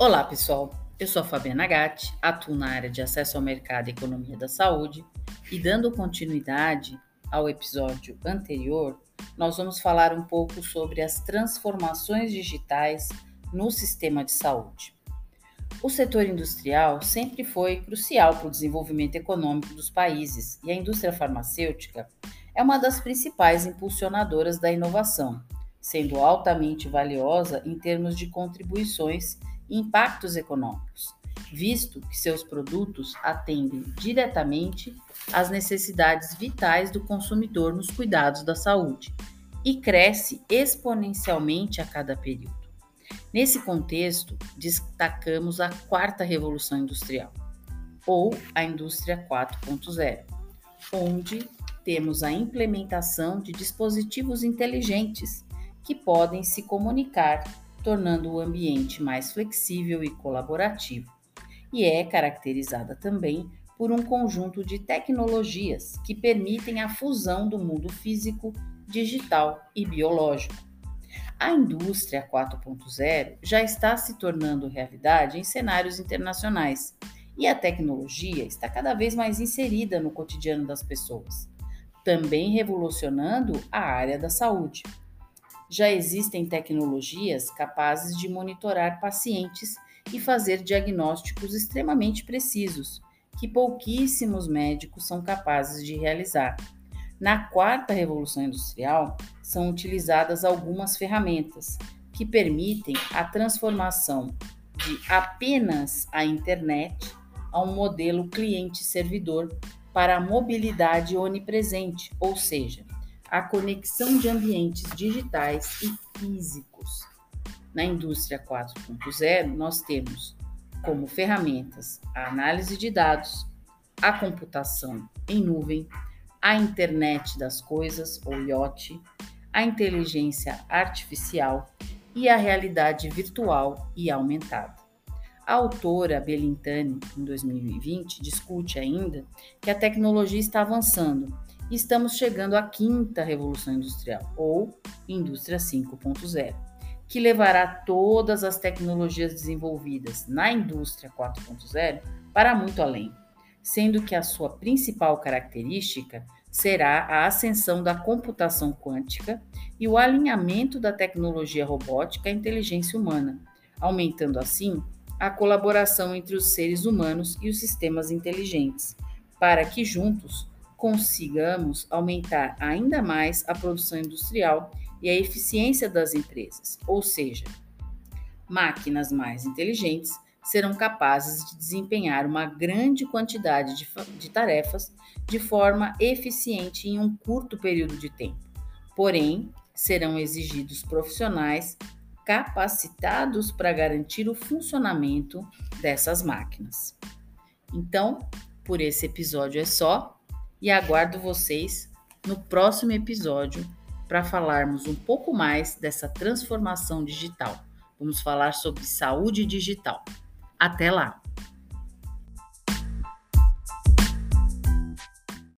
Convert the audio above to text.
Olá, pessoal. Eu sou a Fabiana Gatti, atuo na área de acesso ao mercado e economia da saúde e dando continuidade ao episódio anterior, nós vamos falar um pouco sobre as transformações digitais no sistema de saúde. O setor industrial sempre foi crucial para o desenvolvimento econômico dos países e a indústria farmacêutica é uma das principais impulsionadoras da inovação, sendo altamente valiosa em termos de contribuições impactos econômicos, visto que seus produtos atendem diretamente às necessidades vitais do consumidor nos cuidados da saúde e cresce exponencialmente a cada período. Nesse contexto, destacamos a quarta revolução industrial, ou a indústria 4.0, onde temos a implementação de dispositivos inteligentes que podem se comunicar, tornando o ambiente mais flexível e colaborativo. E é caracterizada também por um conjunto de tecnologias que permitem a fusão do mundo físico, digital e biológico. A indústria 4.0 já está se tornando realidade em cenários internacionais e a tecnologia está cada vez mais inserida no cotidiano das pessoas também revolucionando a área da saúde. Já existem tecnologias capazes de monitorar pacientes e fazer diagnósticos extremamente precisos, que pouquíssimos médicos são capazes de realizar. Na quarta revolução industrial, são utilizadas algumas ferramentas que permitem a transformação de apenas a internet a um modelo cliente-servidor para a mobilidade onipresente, ou seja, a conexão de ambientes digitais e físicos. Na indústria 4.0, nós temos como ferramentas a análise de dados, a computação em nuvem, a internet das coisas, ou IoT, a inteligência artificial e a realidade virtual e aumentada. A autora Belintani, em 2020, discute ainda que a tecnologia está avançando e estamos chegando à quinta revolução industrial, ou indústria 5.0, que levará todas as tecnologias desenvolvidas na indústria 4.0 para muito além, sendo que a sua principal característica será a ascensão da computação quântica e o alinhamento da tecnologia robótica à inteligência humana, aumentando assim a colaboração entre os seres humanos e os sistemas inteligentes, para que juntos consigamos aumentar ainda mais a produção industrial e a eficiência das empresas, ou seja, máquinas mais inteligentes serão capazes de desempenhar uma grande quantidade de, de, tarefas de forma eficiente em um curto período de tempo. Porém, serão exigidos profissionais capacitados para garantir o funcionamento dessas máquinas. Então, por esse episódio é só e aguardo vocês no próximo episódio para falarmos um pouco mais dessa transformação digital. Vamos falar sobre saúde digital. Até lá!